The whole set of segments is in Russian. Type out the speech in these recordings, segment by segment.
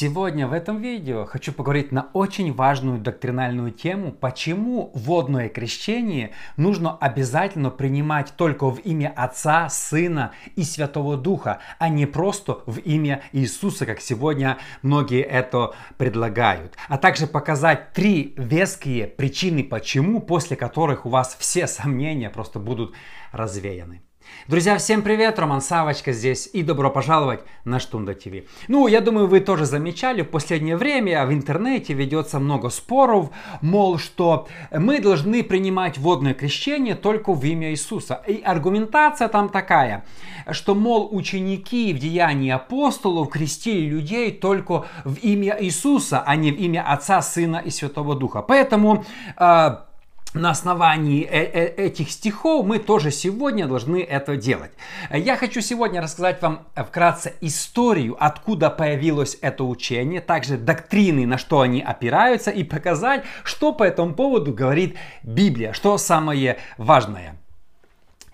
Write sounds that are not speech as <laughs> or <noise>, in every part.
Сегодня в этом видео хочу поговорить на очень важную доктринальную тему, почему водное крещение нужно обязательно принимать только в имя Отца, Сына и Святого Духа, а не просто в имя Иисуса, как сегодня многие это предлагают. А также показать три веские причины, почему, после которых у вас все сомнения просто будут развеяны. Друзья, всем привет! Роман Савочка здесь и добро пожаловать на Штунда ТВ. Ну, я думаю, вы тоже замечали, в последнее время в интернете ведется много споров, мол, что мы должны принимать водное крещение только в имя Иисуса. И аргументация там такая, что, мол, ученики в Деянии апостолов крестили людей только в имя Иисуса, а не в имя Отца, Сына и Святого Духа. Поэтому э, на основании э, э, этих стихов мы тоже сегодня должны это делать. Я хочу сегодня рассказать вам вкратце историю, откуда появилось это учение, также доктрины, на что они опираются, и показать, что по этому поводу говорит Библия, что самое важное.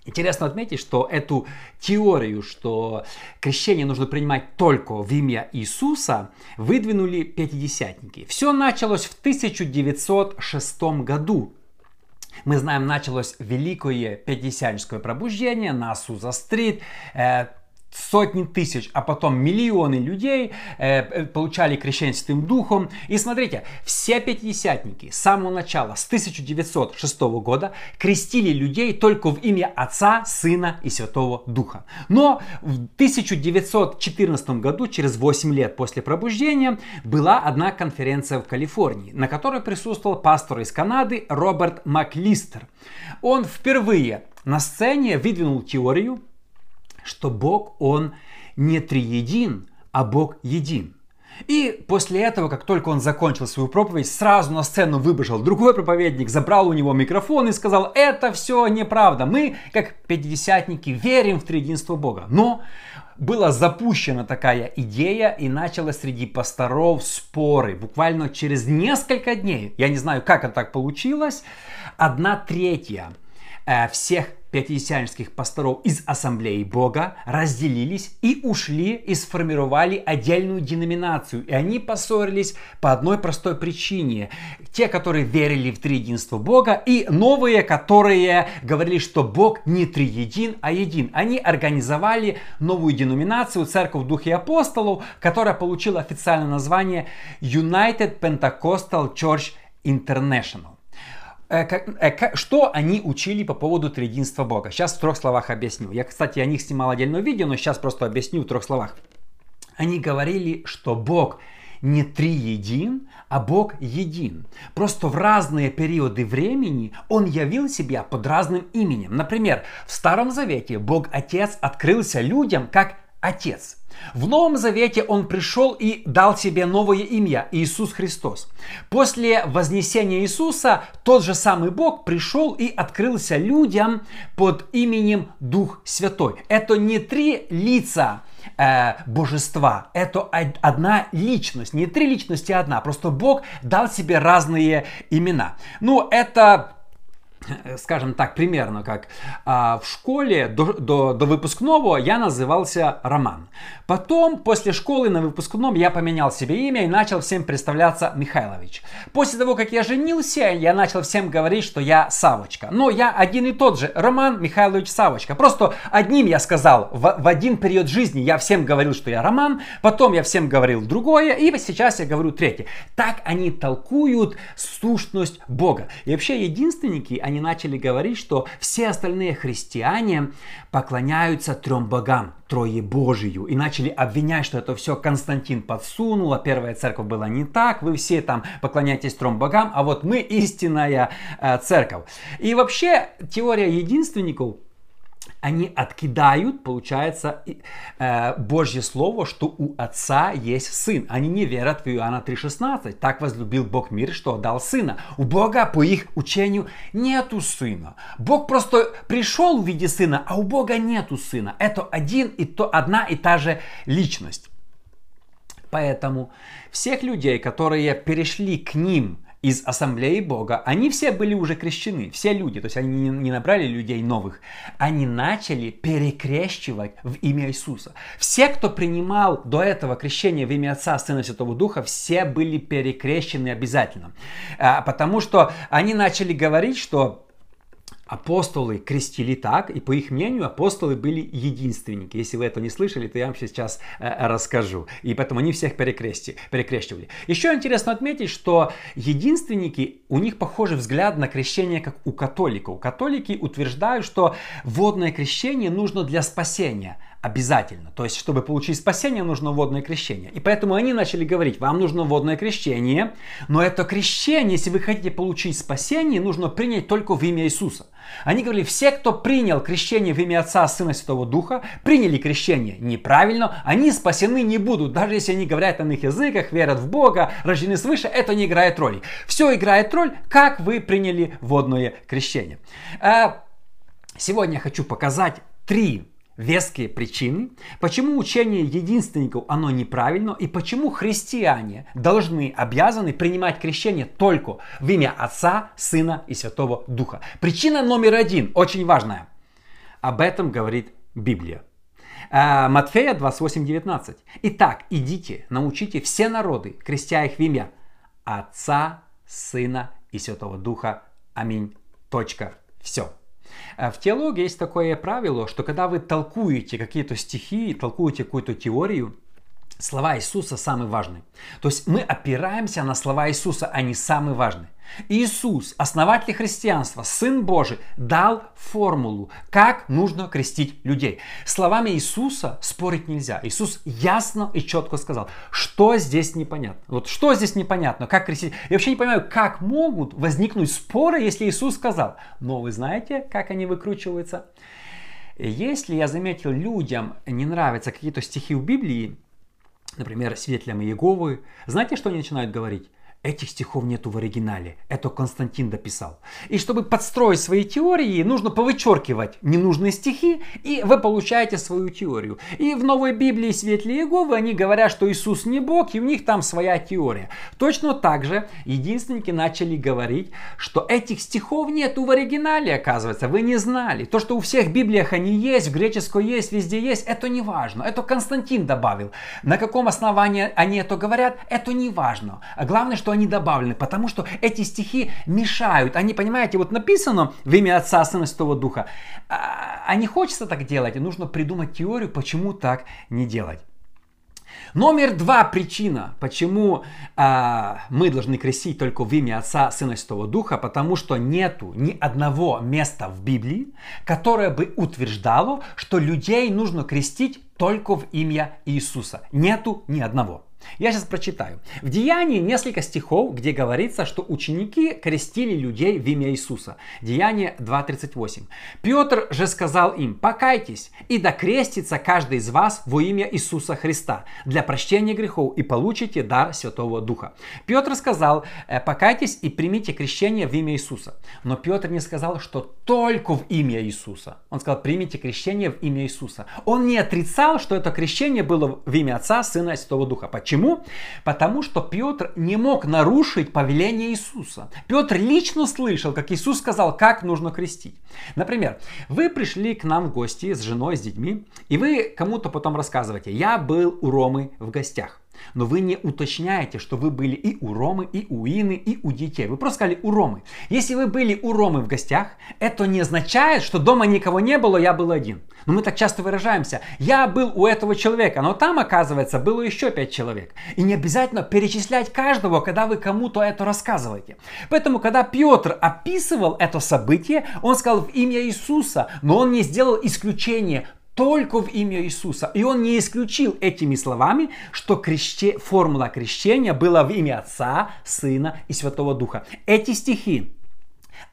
Интересно отметить, что эту теорию, что крещение нужно принимать только в имя Иисуса, выдвинули пятидесятники. Все началось в 1906 году мы знаем, началось великое пятидесятническое пробуждение на Суза-стрит. Сотни тысяч, а потом миллионы людей э, э, получали крещение Святым Духом. И смотрите, все пятидесятники с самого начала, с 1906 года, крестили людей только в имя Отца, Сына и Святого Духа. Но в 1914 году, через 8 лет после пробуждения, была одна конференция в Калифорнии, на которой присутствовал пастор из Канады Роберт Маклистер. Он впервые на сцене выдвинул теорию, что Бог, Он не триедин, а Бог един. И после этого, как только он закончил свою проповедь, сразу на сцену выбежал другой проповедник, забрал у него микрофон и сказал, это все неправда. Мы, как пятидесятники, верим в триединство Бога. Но была запущена такая идея и началось среди пасторов споры. Буквально через несколько дней, я не знаю, как это так получилось, одна третья э, всех пятидесятнических пасторов из Ассамблеи Бога разделились и ушли и сформировали отдельную деноминацию. И они поссорились по одной простой причине. Те, которые верили в триединство Бога, и новые, которые говорили, что Бог не триедин, а един. Они организовали новую деноминацию Церковь Духе Апостолов, которая получила официальное название United Pentecostal Church International. Э, э, что они учили по поводу триединства Бога. Сейчас в трех словах объясню. Я, кстати, о них снимал отдельное видео, но сейчас просто объясню в трех словах. Они говорили, что Бог не триедин, а Бог един. Просто в разные периоды времени Он явил себя под разным именем. Например, в Старом Завете Бог Отец открылся людям как Отец. В Новом Завете Он пришел и дал себе новое имя – Иисус Христос. После вознесения Иисуса тот же самый Бог пришел и открылся людям под именем Дух Святой. Это не три лица э, божества, это одна личность, не три личности, а одна. Просто Бог дал себе разные имена. Ну, это <laughs> скажем так, примерно как а, в школе до, до, до выпускного я назывался Роман. Потом, после школы на выпускном я поменял себе имя и начал всем представляться Михайлович. После того, как я женился, я начал всем говорить, что я Савочка. Но я один и тот же, Роман Михайлович Савочка. Просто одним я сказал, в, в один период жизни я всем говорил, что я Роман, потом я всем говорил другое, и сейчас я говорю третье. Так они толкуют сущность Бога. И вообще единственники, они начали говорить, что все остальные христиане поклоняются трем богам, Трое Божию, и начали обвинять, что это все Константин подсунул, а первая церковь была не так, вы все там поклоняетесь трем богам, а вот мы истинная э, церковь. И вообще теория единственников они откидают, получается, э, Божье Слово, что у Отца есть Сын. Они не верят в Иоанна 3,16. Так возлюбил Бог мир, что отдал Сына. У Бога, по их учению, нету Сына. Бог просто пришел в виде Сына, а у Бога нету Сына. Это один и то, одна и та же личность. Поэтому всех людей, которые перешли к ним из ассамблеи Бога, они все были уже крещены, все люди, то есть они не набрали людей новых, они начали перекрещивать в имя Иисуса. Все, кто принимал до этого крещение в имя Отца, Сына Святого Духа, все были перекрещены обязательно. А, потому что они начали говорить, что Апостолы крестили так, и по их мнению апостолы были единственники. Если вы это не слышали, то я вам сейчас э, расскажу. И поэтому они всех перекрести, перекрещивали. Еще интересно отметить, что единственники, у них похожий взгляд на крещение, как у католиков. Католики утверждают, что водное крещение нужно для спасения, обязательно. То есть, чтобы получить спасение, нужно водное крещение. И поэтому они начали говорить, вам нужно водное крещение, но это крещение, если вы хотите получить спасение, нужно принять только в имя Иисуса. Они говорили, все, кто принял крещение в имя Отца, Сына, Святого Духа, приняли крещение неправильно, они спасены не будут. Даже если они говорят на их языках, верят в Бога, рождены свыше, это не играет роли. Все играет роль, как вы приняли водное крещение. А, сегодня я хочу показать три веские причины, почему учение единственников оно неправильно и почему христиане должны, обязаны принимать крещение только в имя Отца, Сына и Святого Духа. Причина номер один, очень важная. Об этом говорит Библия. А, Матфея 28:19. Итак, идите, научите все народы, крестя их в имя Отца, Сына и Святого Духа. Аминь. Точка. Все. Э, в теологии есть такое правило, что когда вы толкуете какие-то стихи, толкуете какую-то теорию, слова Иисуса самые важные. То есть мы опираемся на слова Иисуса, они самые важные. Иисус, основатель христианства, Сын Божий, дал формулу, как нужно крестить людей. Словами Иисуса спорить нельзя. Иисус ясно и четко сказал, что здесь непонятно. Вот что здесь непонятно, как крестить. Я вообще не понимаю, как могут возникнуть споры, если Иисус сказал. Но вы знаете, как они выкручиваются? Если я заметил, людям не нравятся какие-то стихи в Библии, например, свидетелям Иеговы, знаете, что они начинают говорить? Этих стихов нету в оригинале. Это Константин дописал. И чтобы подстроить свои теории, нужно повычеркивать ненужные стихи, и вы получаете свою теорию. И в Новой Библии Светлые Иеговы они говорят, что Иисус не Бог, и у них там своя теория. Точно так же единственники начали говорить, что этих стихов нету в оригинале, оказывается. Вы не знали. То, что у всех Библиях они есть, в греческой есть, везде есть, это не важно. Это Константин добавил. На каком основании они это говорят, это не важно. А главное, что они добавлены, потому что эти стихи мешают. Они, понимаете, вот написано в имя Отца, Сына, Святого Духа. А, а не хочется так делать, и нужно придумать теорию, почему так не делать. Номер два причина, почему а, мы должны крестить только в имя Отца, Сына и Святого Духа, потому что нету ни одного места в Библии, которое бы утверждало, что людей нужно крестить только в имя Иисуса. Нету ни одного. Я сейчас прочитаю. В Деянии несколько стихов, где говорится, что ученики крестили людей в имя Иисуса. Деяние 2.38. Петр же сказал им, покайтесь и докрестится каждый из вас во имя Иисуса Христа для прощения грехов и получите дар Святого Духа. Петр сказал, «Э, покайтесь и примите крещение в имя Иисуса. Но Петр не сказал, что только в имя Иисуса. Он сказал, примите крещение в имя Иисуса. Он не отрицал, что это крещение было в имя Отца, Сына и Святого Духа. Почему? Почему? Потому что Петр не мог нарушить повеление Иисуса. Петр лично слышал, как Иисус сказал, как нужно крестить. Например, вы пришли к нам в гости с женой, с детьми, и вы кому-то потом рассказываете, я был у Ромы в гостях. Но вы не уточняете, что вы были и у Ромы, и у Ины, и у детей. Вы просто сказали у Ромы. Если вы были у Ромы в гостях, это не означает, что дома никого не было, я был один. Но мы так часто выражаемся. Я был у этого человека, но там, оказывается, было еще пять человек. И не обязательно перечислять каждого, когда вы кому-то это рассказываете. Поэтому, когда Петр описывал это событие, он сказал в имя Иисуса, но он не сделал исключение только в имя Иисуса. И он не исключил этими словами, что крещи... формула крещения была в имя Отца, Сына и Святого Духа. Эти стихи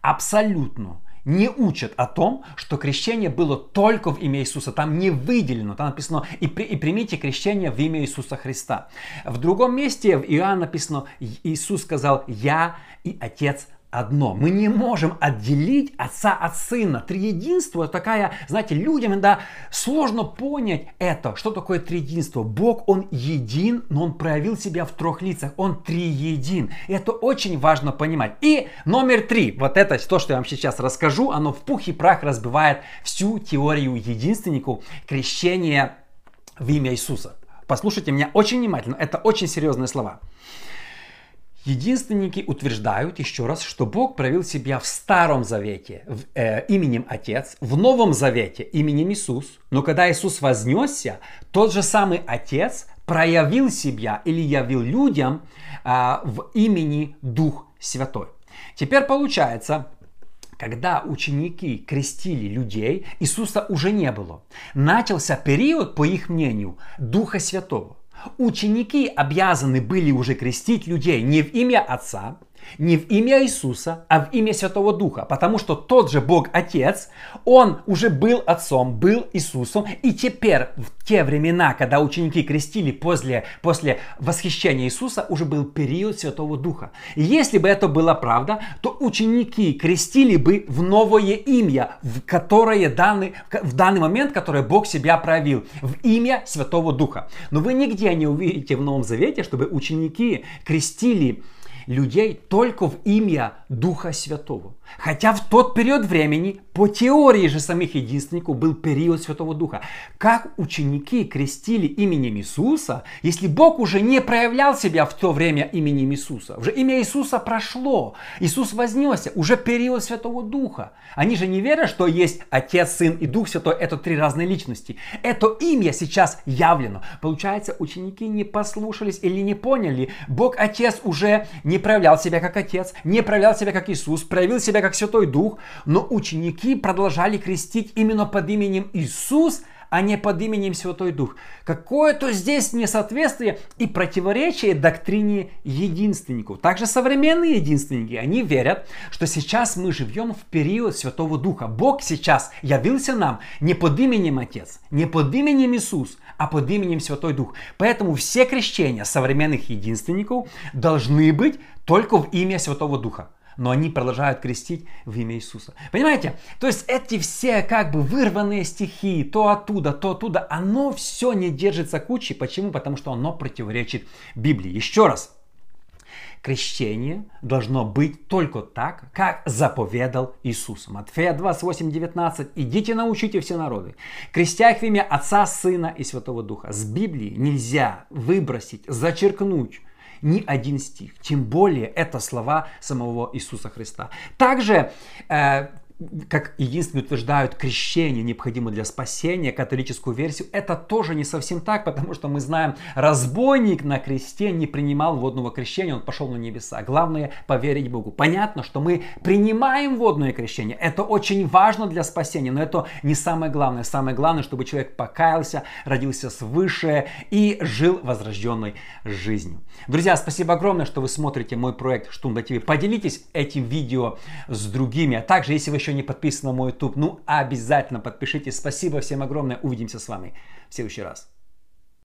абсолютно не учат о том, что крещение было только в имя Иисуса. Там не выделено. Там написано и, при, и примите крещение в имя Иисуса Христа. В другом месте в Иоанна написано, Иисус сказал, я и Отец одно. Мы не можем отделить отца от сына. Триединство такая, знаете, людям иногда сложно понять это. Что такое триединство? Бог, Он един, но Он проявил себя в трех лицах. Он триедин. И это очень важно понимать. И номер три. Вот это то, что я вам сейчас расскажу, оно в пух и прах разбивает всю теорию единственников крещения в имя Иисуса. Послушайте меня очень внимательно. Это очень серьезные слова. Единственники утверждают еще раз, что Бог проявил себя в Старом Завете в, э, именем Отец, в Новом Завете именем Иисус. Но когда Иисус вознесся, тот же самый Отец проявил себя или явил людям э, в имени Дух Святой. Теперь получается, когда ученики крестили людей, Иисуса уже не было. Начался период, по их мнению, Духа Святого. Ученики обязаны были уже крестить людей не в имя Отца, не в имя Иисуса, а в имя Святого Духа. Потому что тот же Бог Отец, Он уже был Отцом, был Иисусом. И теперь, в те времена, когда ученики крестили после, после восхищения Иисуса, уже был период Святого Духа. И если бы это была правда, то ученики крестили бы в новое имя, в которое данный, в данный момент, которое Бог себя проявил, в имя Святого Духа. Но вы нигде не увидите в Новом Завете, чтобы ученики крестили людей только в имя Духа Святого. Хотя в тот период времени, по теории же самих единственников, был период Святого Духа. Как ученики крестили именем Иисуса, если Бог уже не проявлял себя в то время именем Иисуса? Уже имя Иисуса прошло, Иисус вознесся, уже период Святого Духа. Они же не верят, что есть Отец, Сын и Дух Святой, это три разные личности. Это имя сейчас явлено. Получается, ученики не послушались или не поняли. Бог Отец уже не проявлял себя как Отец, не проявлял себя как Иисус, проявил себя как Святой Дух, но ученики продолжали крестить именно под именем Иисус, а не под именем Святой Дух. Какое-то здесь несоответствие и противоречие доктрине единственников. Также современные единственники, они верят, что сейчас мы живем в период Святого Духа. Бог сейчас явился нам не под именем Отец, не под именем Иисус, а под именем Святой Дух. Поэтому все крещения современных единственников должны быть только в имя Святого Духа но они продолжают крестить в имя Иисуса. Понимаете? То есть эти все как бы вырванные стихи, то оттуда, то оттуда, оно все не держится кучей. Почему? Потому что оно противоречит Библии. Еще раз. Крещение должно быть только так, как заповедал Иисус. Матфея 28, 19. «Идите научите все народы, крестя их в имя Отца, Сына и Святого Духа». С Библии нельзя выбросить, зачеркнуть ни один стих. Тем более это слова самого Иисуса Христа. Также э, как единственные утверждают, крещение необходимо для спасения, католическую версию, это тоже не совсем так, потому что мы знаем, разбойник на кресте не принимал водного крещения, он пошел на небеса. Главное поверить Богу. Понятно, что мы принимаем водное крещение, это очень важно для спасения, но это не самое главное. Самое главное, чтобы человек покаялся, родился свыше и жил возрожденной жизнью. Друзья, спасибо огромное, что вы смотрите мой проект Штунда ТВ. Поделитесь этим видео с другими. А также, если вы не подписаны на мой YouTube, ну обязательно подпишитесь. Спасибо всем огромное. Увидимся с вами в следующий раз.